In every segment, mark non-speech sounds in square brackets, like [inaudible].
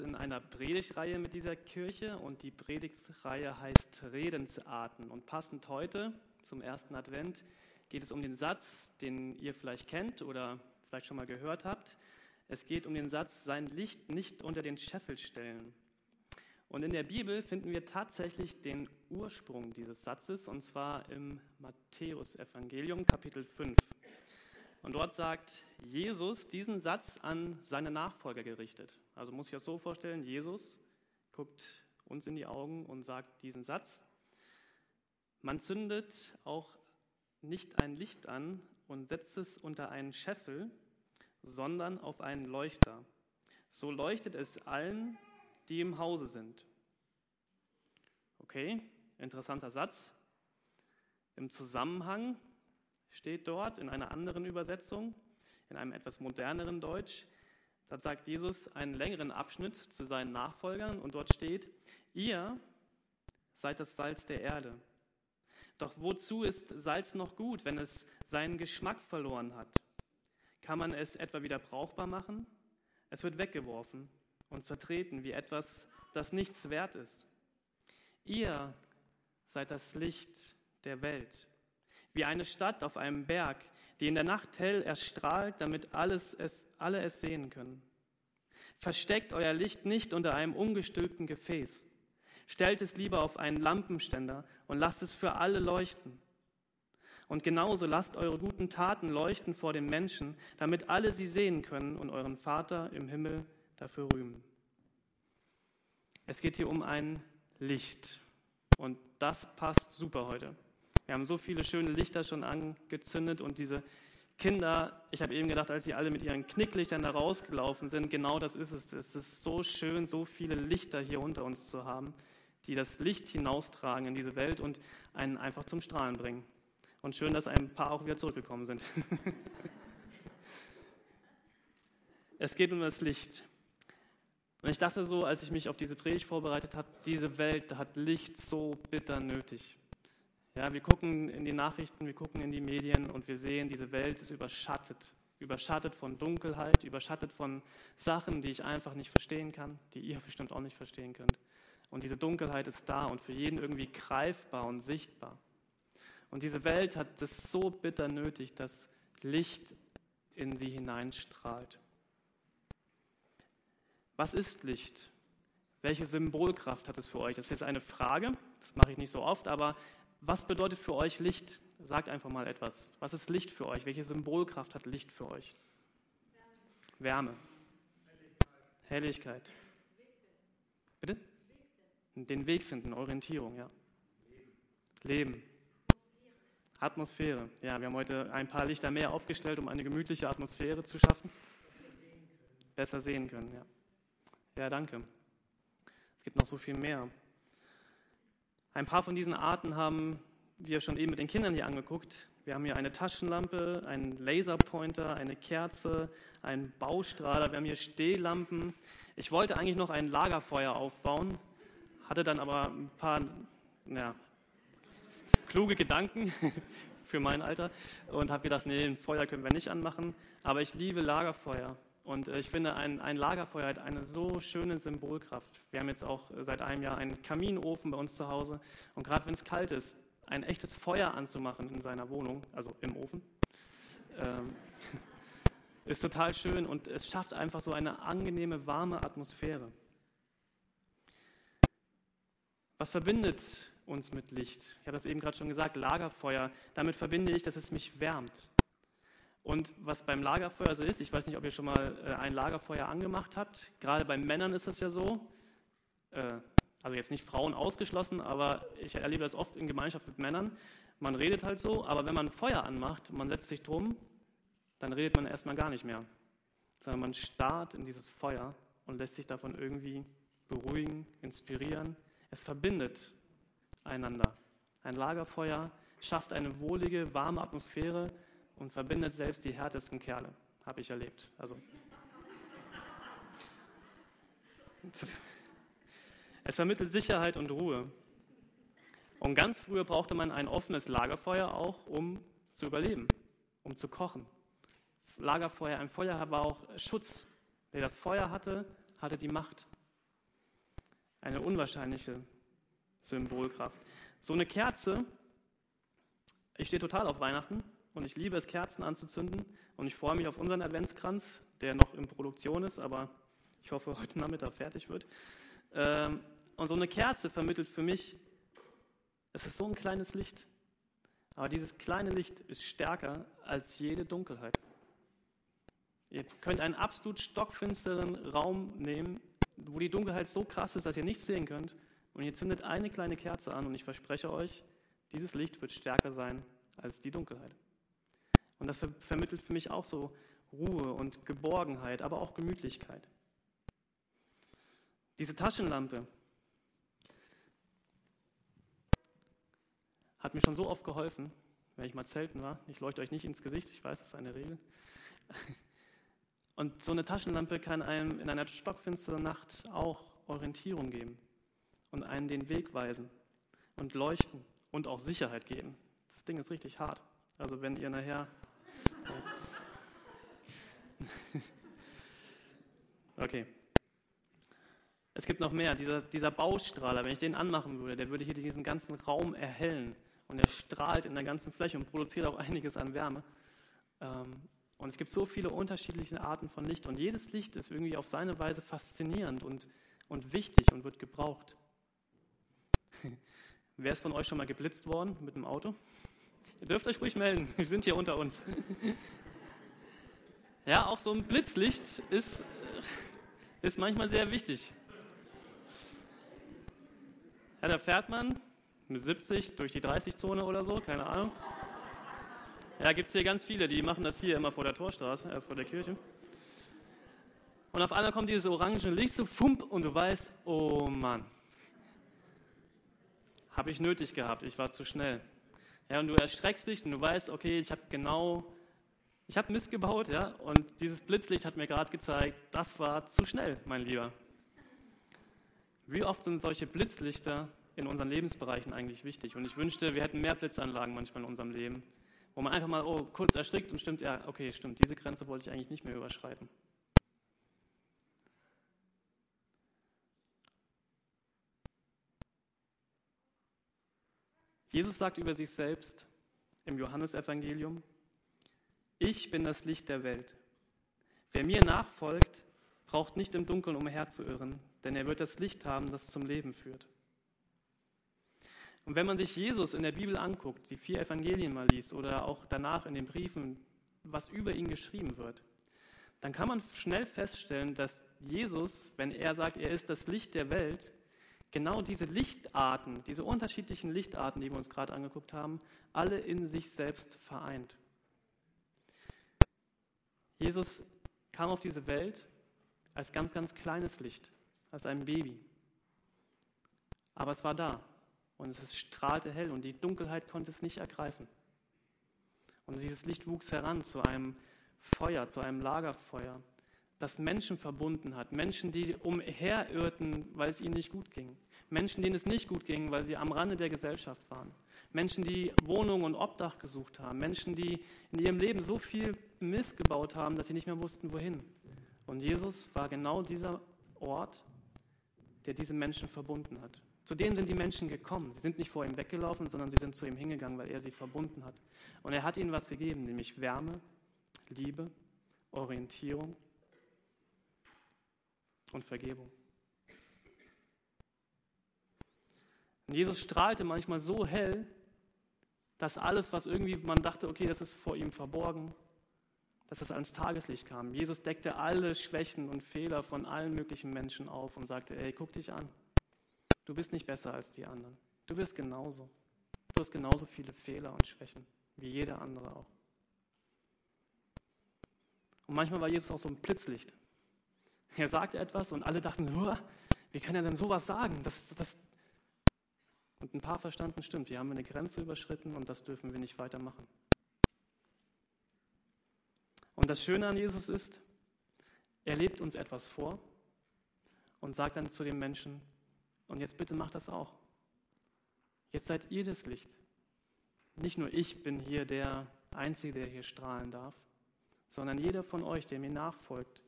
in einer Predigtreihe mit dieser Kirche und die Predigtreihe heißt Redensarten. Und passend heute zum ersten Advent geht es um den Satz, den ihr vielleicht kennt oder vielleicht schon mal gehört habt. Es geht um den Satz, sein Licht nicht unter den Scheffel stellen. Und in der Bibel finden wir tatsächlich den Ursprung dieses Satzes, und zwar im Matthäusevangelium Kapitel 5. Und dort sagt Jesus diesen Satz an seine Nachfolger gerichtet. Also muss ich das so vorstellen, Jesus guckt uns in die Augen und sagt diesen Satz. Man zündet auch nicht ein Licht an und setzt es unter einen Scheffel, sondern auf einen Leuchter. So leuchtet es allen, die im Hause sind. Okay, interessanter Satz. Im Zusammenhang steht dort in einer anderen Übersetzung, in einem etwas moderneren Deutsch. Da sagt Jesus einen längeren Abschnitt zu seinen Nachfolgern und dort steht, ihr seid das Salz der Erde. Doch wozu ist Salz noch gut, wenn es seinen Geschmack verloren hat? Kann man es etwa wieder brauchbar machen? Es wird weggeworfen und zertreten wie etwas, das nichts wert ist. Ihr seid das Licht der Welt wie eine Stadt auf einem Berg, die in der Nacht hell erstrahlt, damit alles es, alle es sehen können. Versteckt euer Licht nicht unter einem ungestülpten Gefäß. Stellt es lieber auf einen Lampenständer und lasst es für alle leuchten. Und genauso lasst eure guten Taten leuchten vor den Menschen, damit alle sie sehen können und euren Vater im Himmel dafür rühmen. Es geht hier um ein Licht. Und das passt super heute. Wir haben so viele schöne Lichter schon angezündet und diese Kinder, ich habe eben gedacht, als sie alle mit ihren Knicklichtern da rausgelaufen sind, genau das ist es. Es ist so schön, so viele Lichter hier unter uns zu haben, die das Licht hinaustragen in diese Welt und einen einfach zum Strahlen bringen. Und schön, dass ein paar auch wieder zurückgekommen sind. [laughs] es geht um das Licht. Und ich dachte so, als ich mich auf diese Predigt vorbereitet habe, diese Welt hat Licht so bitter nötig. Ja, wir gucken in die Nachrichten, wir gucken in die Medien und wir sehen, diese Welt ist überschattet. Überschattet von Dunkelheit, überschattet von Sachen, die ich einfach nicht verstehen kann, die ihr bestimmt auch nicht verstehen könnt. Und diese Dunkelheit ist da und für jeden irgendwie greifbar und sichtbar. Und diese Welt hat es so bitter nötig, dass Licht in sie hineinstrahlt. Was ist Licht? Welche Symbolkraft hat es für euch? Das ist jetzt eine Frage, das mache ich nicht so oft, aber was bedeutet für euch Licht? Sagt einfach mal etwas. Was ist Licht für euch? Welche Symbolkraft hat Licht für euch? Wärme. Wärme. Helligkeit. Helligkeit. Bitte? Den Weg finden, Orientierung, ja. Leben. Atmosphäre. Ja, wir haben heute ein paar Lichter mehr aufgestellt, um eine gemütliche Atmosphäre zu schaffen. Besser sehen können, ja. Ja, danke. Es gibt noch so viel mehr. Ein paar von diesen Arten haben wir schon eben mit den Kindern hier angeguckt. Wir haben hier eine Taschenlampe, einen Laserpointer, eine Kerze, einen Baustrahler, wir haben hier Stehlampen. Ich wollte eigentlich noch ein Lagerfeuer aufbauen, hatte dann aber ein paar ja, kluge Gedanken [laughs] für mein Alter und habe gedacht, nee, ein Feuer können wir nicht anmachen. Aber ich liebe Lagerfeuer. Und äh, ich finde, ein, ein, Lagerfeuer hat eine so schöne Symbolkraft. Wir haben jetzt auch seit einem Jahr einen Kaminofen bei uns zu Hause. Und gerade wenn es kalt ist, ein echtes Feuer anzumachen in seiner Wohnung, also im Ofen, ähm, [laughs] ist total schön und es schafft einfach so eine angenehme, warme Atmosphäre. Was verbindet uns mit Licht? Ich habe das eben gerade schon gesagt, Lagerfeuer. Damit verbinde ich, dass es mich wärmt. Und was beim Lagerfeuer so ist, ich weiß nicht, ob ihr schon mal äh, ein Lagerfeuer angemacht habt. Gerade bei Männern ist es ja so, äh, also jetzt nicht Frauen ausgeschlossen, aber ich erlebe das oft in Gemeinschaft mit Männern. Man redet halt so, aber wenn man Feuer anmacht, man setzt sich drum, dann redet man erstmal gar nicht mehr. Sondern man starrt in dieses Feuer und lässt sich davon irgendwie beruhigen, inspirieren. Es verbindet einander. Ein Lagerfeuer schafft eine wohlige, warme Atmosphäre und verbindet selbst die härtesten Kerle. Habe ich erlebt. Also. [laughs] Es vermittelt Sicherheit und Ruhe. Und ganz früher brauchte man ein offenes Lagerfeuer auch, um zu überleben, um zu kochen. Lagerfeuer, ein Feuer war auch Schutz. Wer das Feuer hatte, hatte die Macht. eine unwahrscheinliche Symbolkraft. So eine Kerze, ich stehe total auf Weihnachten und ich liebe es, Kerzen anzuzünden und ich freue mich auf unseren Adventskranz, der noch in Produktion ist, aber ich hoffe, heute Nachmittag fertig wird. Ähm, und so eine Kerze vermittelt für mich, es ist so ein kleines Licht, aber dieses kleine Licht ist stärker als jede Dunkelheit. Ihr könnt einen absolut stockfinsteren Raum nehmen, wo die Dunkelheit so krass ist, dass ihr nichts sehen könnt. Und ihr zündet eine kleine Kerze an und ich verspreche euch, dieses Licht wird stärker sein als die Dunkelheit. Und das ver vermittelt für mich auch so Ruhe und Geborgenheit, aber auch Gemütlichkeit. Diese Taschenlampe hat mir schon so oft geholfen, wenn ich mal zelten war. Ich leuchte euch nicht ins Gesicht, ich weiß, das ist eine Regel. Und so eine Taschenlampe kann einem in einer stockfinsteren Nacht auch Orientierung geben und einen den Weg weisen und leuchten und auch Sicherheit geben. Das Ding ist richtig hart. Also wenn ihr nachher... Okay. Es gibt noch mehr. Dieser, dieser Baustrahler, wenn ich den anmachen würde, der würde hier diesen ganzen Raum erhellen. Und er strahlt in der ganzen Fläche und produziert auch [laughs] einiges an Wärme. Ähm, und es gibt so viele unterschiedliche Arten von Licht. Und jedes Licht ist irgendwie auf seine Weise faszinierend und, und wichtig und wird gebraucht. [laughs] Wer ist von euch schon mal geblitzt worden mit dem Auto? [laughs] Ihr dürft euch ruhig melden, wir sind hier unter uns. Ja, auch so ein Blitzlicht ist, ist manchmal sehr wichtig. Ja, da fährt man mit 70 durch die 30-Zone oder so, keine Ahnung. Ja, gibt es hier ganz viele, die machen das hier immer vor der Torstraße, äh, vor der Kirche. Und auf einmal kommt dieses orange Licht so, fump, und du weißt, oh Mann, habe ich nötig gehabt, ich war zu schnell. Ja, und du erschreckst dich und du weißt, okay, ich habe genau, ich habe Mist gebaut, ja, und dieses Blitzlicht hat mir gerade gezeigt, das war zu schnell, mein Lieber. Wie oft sind solche Blitzlichter in unseren Lebensbereichen eigentlich wichtig? Und ich wünschte, wir hätten mehr Blitzanlagen manchmal in unserem Leben, wo man einfach mal oh, kurz erschrickt und stimmt, ja, okay, stimmt, diese Grenze wollte ich eigentlich nicht mehr überschreiten. Jesus sagt über sich selbst im Johannesevangelium, ich bin das Licht der Welt. Wer mir nachfolgt, braucht nicht im Dunkeln umherzuirren, denn er wird das Licht haben, das zum Leben führt. Und wenn man sich Jesus in der Bibel anguckt, die vier Evangelien mal liest oder auch danach in den Briefen, was über ihn geschrieben wird, dann kann man schnell feststellen, dass Jesus, wenn er sagt, er ist das Licht der Welt, genau diese Lichtarten, diese unterschiedlichen Lichtarten, die wir uns gerade angeguckt haben, alle in sich selbst vereint. Jesus kam auf diese Welt als ganz, ganz kleines Licht, als ein Baby. Aber es war da und es strahlte hell und die Dunkelheit konnte es nicht ergreifen. Und dieses Licht wuchs heran zu einem Feuer, zu einem Lagerfeuer, das Menschen verbunden hat. Menschen, die umherirrten, weil es ihnen nicht gut ging. Menschen, denen es nicht gut ging, weil sie am Rande der Gesellschaft waren. Menschen, die Wohnung und Obdach gesucht haben. Menschen, die in ihrem Leben so viel Mist gebaut haben, dass sie nicht mehr wussten, wohin. Und Jesus war genau dieser Ort, der diese Menschen verbunden hat. Zu denen sind die Menschen gekommen. Sie sind nicht vor ihm weggelaufen, sondern sie sind zu ihm hingegangen, weil er sie verbunden hat. Und er hat ihnen was gegeben, nämlich Wärme, Liebe, Orientierung und Vergebung. Und Jesus strahlte manchmal so hell, dass alles, was irgendwie man dachte, okay, das ist vor ihm verborgen, dass es ans Tageslicht kam. Jesus deckte alle Schwächen und Fehler von allen möglichen Menschen auf und sagte, ey, guck dich an. Du bist nicht besser als die anderen. Du bist genauso. Du hast genauso viele Fehler und Schwächen wie jeder andere auch. Und manchmal war Jesus auch so ein Blitzlicht. Er sagte etwas und alle dachten, wie kann er denn sowas sagen? Das, das, und ein paar verstanden, stimmt, hier haben wir eine Grenze überschritten und das dürfen wir nicht weitermachen. Und das Schöne an Jesus ist, er lebt uns etwas vor und sagt dann zu den Menschen, und jetzt bitte macht das auch. Jetzt seid ihr das Licht. Nicht nur ich bin hier der Einzige, der hier strahlen darf, sondern jeder von euch, der mir nachfolgt,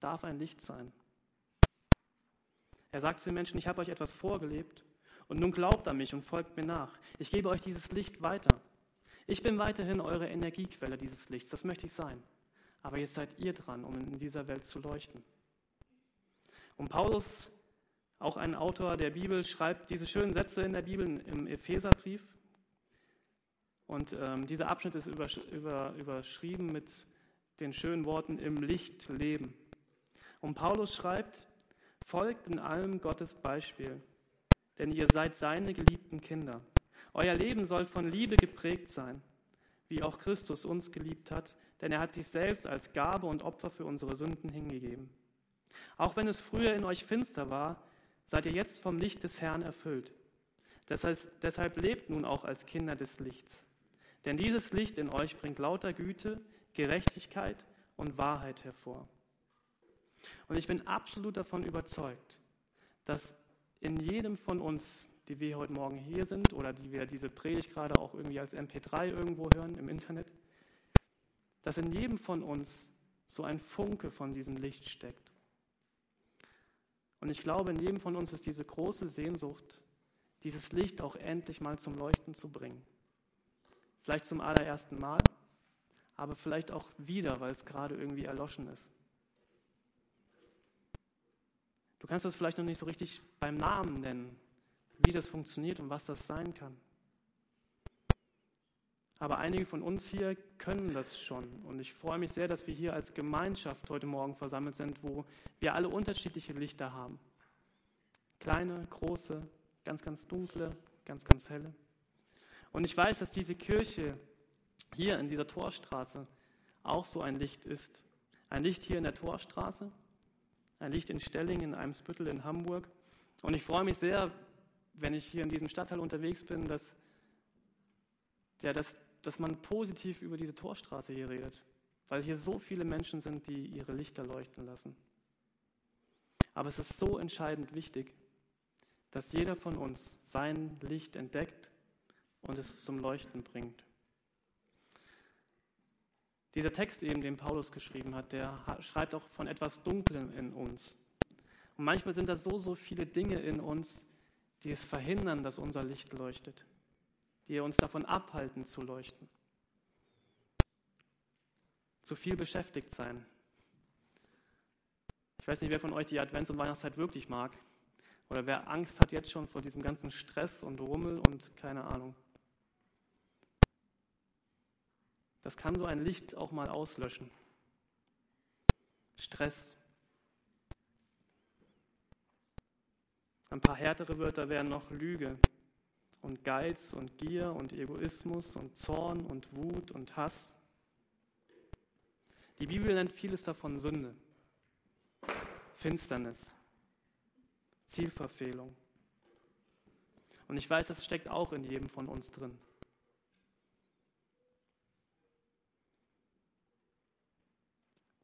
darf ein Licht sein. Er sagt zu den Menschen, ich habe euch etwas vorgelebt und nun glaubt an mich und folgt mir nach. Ich gebe euch dieses Licht weiter. Ich bin weiterhin eure Energiequelle dieses Lichts, das möchte ich sein. Aber jetzt seid ihr dran, um in dieser Welt zu leuchten. Und Paulus, auch ein Autor der Bibel, schreibt diese schönen Sätze in der Bibel im Epheserbrief. Und ähm, dieser Abschnitt ist übersch über, überschrieben mit den schönen Worten im Licht leben. Und Paulus schreibt, folgt in allem Gottes Beispiel, denn ihr seid seine geliebten Kinder. Euer Leben soll von Liebe geprägt sein, wie auch Christus uns geliebt hat, denn er hat sich selbst als Gabe und Opfer für unsere Sünden hingegeben. Auch wenn es früher in euch finster war, seid ihr jetzt vom Licht des Herrn erfüllt. Deshalb, deshalb lebt nun auch als Kinder des Lichts. Denn dieses Licht in euch bringt lauter Güte, Gerechtigkeit und Wahrheit hervor. Und ich bin absolut davon überzeugt, dass in jedem von uns, die wir heute Morgen hier sind oder die wir diese Predigt gerade auch irgendwie als MP3 irgendwo hören im Internet, dass in jedem von uns so ein Funke von diesem Licht steckt. Und ich glaube, in jedem von uns ist diese große Sehnsucht, dieses Licht auch endlich mal zum Leuchten zu bringen. Vielleicht zum allerersten Mal, aber vielleicht auch wieder, weil es gerade irgendwie erloschen ist. Du kannst das vielleicht noch nicht so richtig beim Namen nennen, wie das funktioniert und was das sein kann. Aber einige von uns hier können das schon. Und ich freue mich sehr, dass wir hier als Gemeinschaft heute Morgen versammelt sind, wo wir alle unterschiedliche Lichter haben. Kleine, große, ganz, ganz dunkle, ganz, ganz helle. Und ich weiß, dass diese Kirche hier in dieser Torstraße auch so ein Licht ist. Ein Licht hier in der Torstraße, ein Licht in Stelling, in Eimsbüttel, in Hamburg. Und ich freue mich sehr, wenn ich hier in diesem Stadtteil unterwegs bin, dass, ja, dass, dass man positiv über diese Torstraße hier redet, weil hier so viele Menschen sind, die ihre Lichter leuchten lassen. Aber es ist so entscheidend wichtig, dass jeder von uns sein Licht entdeckt und es zum Leuchten bringt. Dieser Text eben, den Paulus geschrieben hat, der schreibt auch von etwas Dunklem in uns. Und manchmal sind da so, so viele Dinge in uns, die es verhindern, dass unser Licht leuchtet, die uns davon abhalten zu leuchten. Zu viel beschäftigt sein. Ich weiß nicht, wer von euch die Advents- und Weihnachtszeit wirklich mag. Oder wer Angst hat jetzt schon vor diesem ganzen Stress und Rummel und keine Ahnung. Das kann so ein Licht auch mal auslöschen. Stress. Ein paar härtere Wörter wären noch Lüge und Geiz und Gier und Egoismus und Zorn und Wut und Hass. Die Bibel nennt vieles davon Sünde, Finsternis, Zielverfehlung. Und ich weiß, das steckt auch in jedem von uns drin.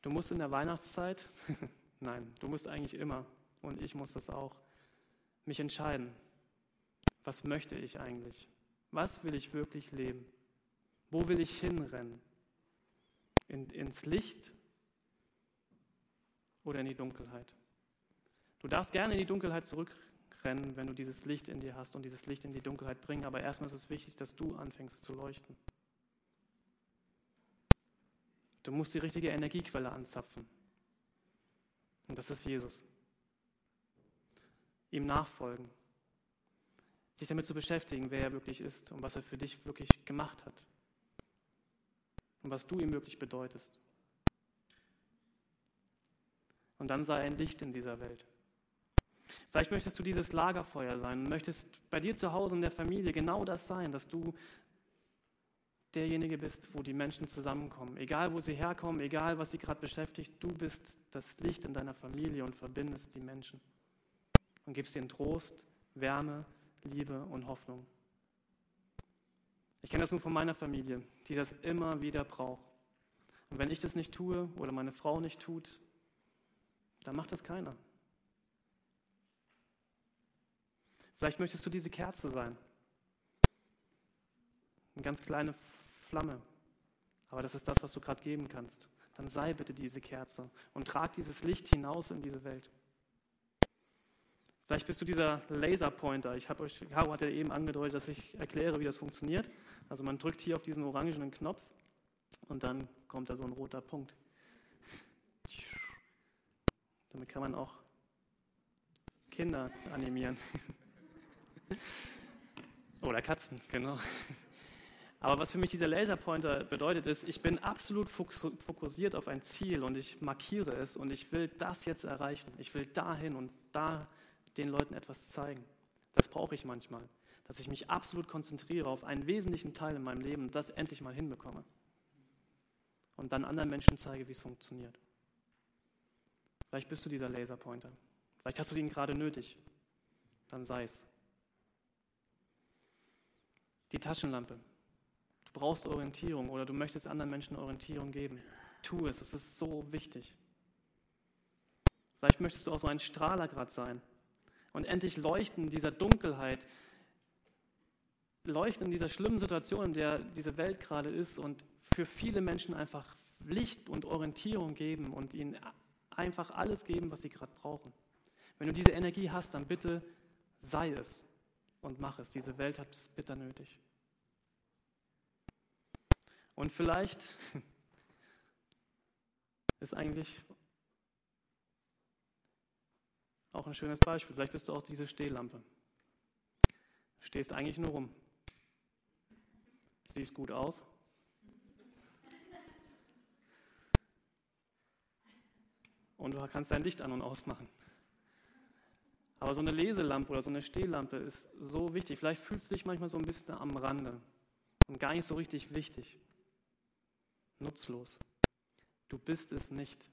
Du musst in der Weihnachtszeit, [laughs] nein, du musst eigentlich immer, und ich muss das auch, mich entscheiden. Was möchte ich eigentlich? Was will ich wirklich leben? Wo will ich hinrennen? In, ins Licht oder in die Dunkelheit? Du darfst gerne in die Dunkelheit zurückrennen, wenn du dieses Licht in dir hast und dieses Licht in die Dunkelheit bringen, aber erstmal ist es wichtig, dass du anfängst zu leuchten. Du musst die richtige Energiequelle anzapfen. Und das ist Jesus. Ihm nachfolgen. Sich damit zu beschäftigen, wer er wirklich ist und was er für dich wirklich gemacht hat. Und was du ihm wirklich bedeutest. Und dann sei ein Licht in dieser Welt. Vielleicht möchtest du dieses Lagerfeuer sein und möchtest bei dir zu Hause in der Familie genau das sein, dass du derjenige bist, wo die Menschen zusammenkommen. Egal, wo sie herkommen, egal, was sie gerade beschäftigt, du bist das Licht in deiner Familie und verbindest die Menschen und gibst ihnen Trost, Wärme, Liebe und Hoffnung. Ich kenne das nun von meiner Familie, die das immer wieder braucht. Und wenn ich das nicht tue oder meine Frau nicht tut, dann macht das keiner. Vielleicht möchtest du diese Kerze sein. Eine ganz kleine Flamme. Aber das ist das, was du gerade geben kannst. Dann sei bitte diese Kerze und trag dieses Licht hinaus in diese Welt. Vielleicht bist du dieser Laserpointer. Ich habe euch, Caro hat ja eben angedeutet, dass ich erkläre, wie das funktioniert. Also man drückt hier auf diesen orangenen Knopf und dann kommt da so ein roter Punkt. Damit kann man auch Kinder animieren. [laughs] Oder Katzen, genau. Aber was für mich dieser Laserpointer bedeutet, ist, ich bin absolut fokussiert auf ein Ziel und ich markiere es und ich will das jetzt erreichen. Ich will dahin und da den Leuten etwas zeigen. Das brauche ich manchmal, dass ich mich absolut konzentriere auf einen wesentlichen Teil in meinem Leben und das endlich mal hinbekomme. Und dann anderen Menschen zeige, wie es funktioniert. Vielleicht bist du dieser Laserpointer. Vielleicht hast du ihn gerade nötig. Dann sei es. Die Taschenlampe. Brauchst Orientierung oder du möchtest anderen Menschen Orientierung geben. Tu es, es ist so wichtig. Vielleicht möchtest du auch so ein Strahler gerade sein und endlich leuchten in dieser Dunkelheit, leuchten in dieser schlimmen Situation, in der diese Welt gerade ist und für viele Menschen einfach Licht und Orientierung geben und ihnen einfach alles geben, was sie gerade brauchen. Wenn du diese Energie hast, dann bitte sei es und mach es. Diese Welt hat es bitter nötig. Und vielleicht [laughs] ist eigentlich auch ein schönes Beispiel. Vielleicht bist du auch diese Stehlampe. Stehst eigentlich nur rum. Siehst gut aus. Und du kannst dein Licht an und ausmachen. Aber so eine Leselampe oder so eine Stehlampe ist so wichtig. Vielleicht fühlst du dich manchmal so ein bisschen am Rande und gar nicht so richtig wichtig. Nutzlos. Du bist es nicht.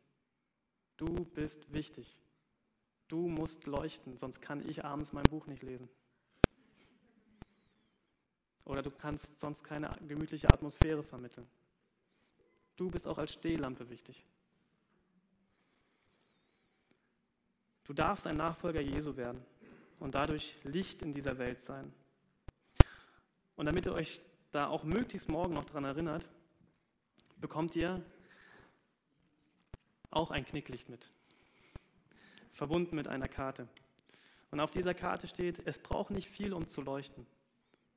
Du bist wichtig. Du musst leuchten, sonst kann ich abends mein Buch nicht lesen. Oder du kannst sonst keine gemütliche Atmosphäre vermitteln. Du bist auch als Stehlampe wichtig. Du darfst ein Nachfolger Jesu werden und dadurch Licht in dieser Welt sein. Und damit ihr euch da auch möglichst morgen noch daran erinnert, bekommt ihr auch ein Knicklicht mit, verbunden mit einer Karte. Und auf dieser Karte steht, es braucht nicht viel, um zu leuchten.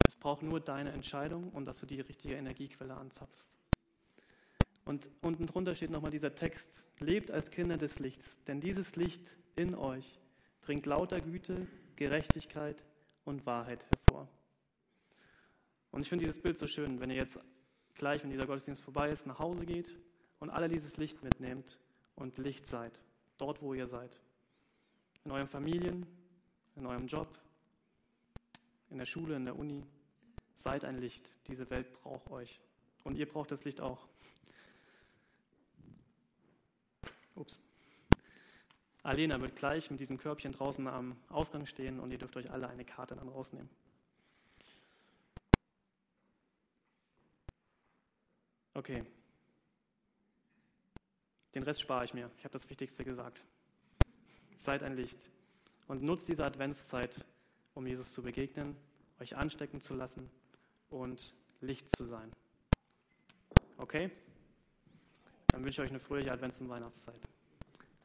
Es braucht nur deine Entscheidung und dass du die richtige Energiequelle anzapfst. Und unten drunter steht nochmal dieser Text, lebt als Kinder des Lichts, denn dieses Licht in euch bringt lauter Güte, Gerechtigkeit und Wahrheit hervor. Und ich finde dieses Bild so schön, wenn ihr jetzt gleich, wenn dieser Gottesdienst vorbei ist, nach Hause geht und alle dieses Licht mitnehmt und Licht seid, dort wo ihr seid. In euren Familien, in eurem Job, in der Schule, in der Uni. Seid ein Licht. Diese Welt braucht euch. Und ihr braucht das Licht auch. Ups. Alena wird gleich mit diesem Körbchen draußen am Ausgang stehen und ihr dürft euch alle eine Karte dann rausnehmen. Okay. Den Rest spare ich mir. Ich habe das Wichtigste gesagt. Seid ein Licht und nutzt diese Adventszeit, um Jesus zu begegnen, euch anstecken zu lassen und Licht zu sein. Okay? Dann wünsche ich euch eine fröhliche Advents- und Weihnachtszeit.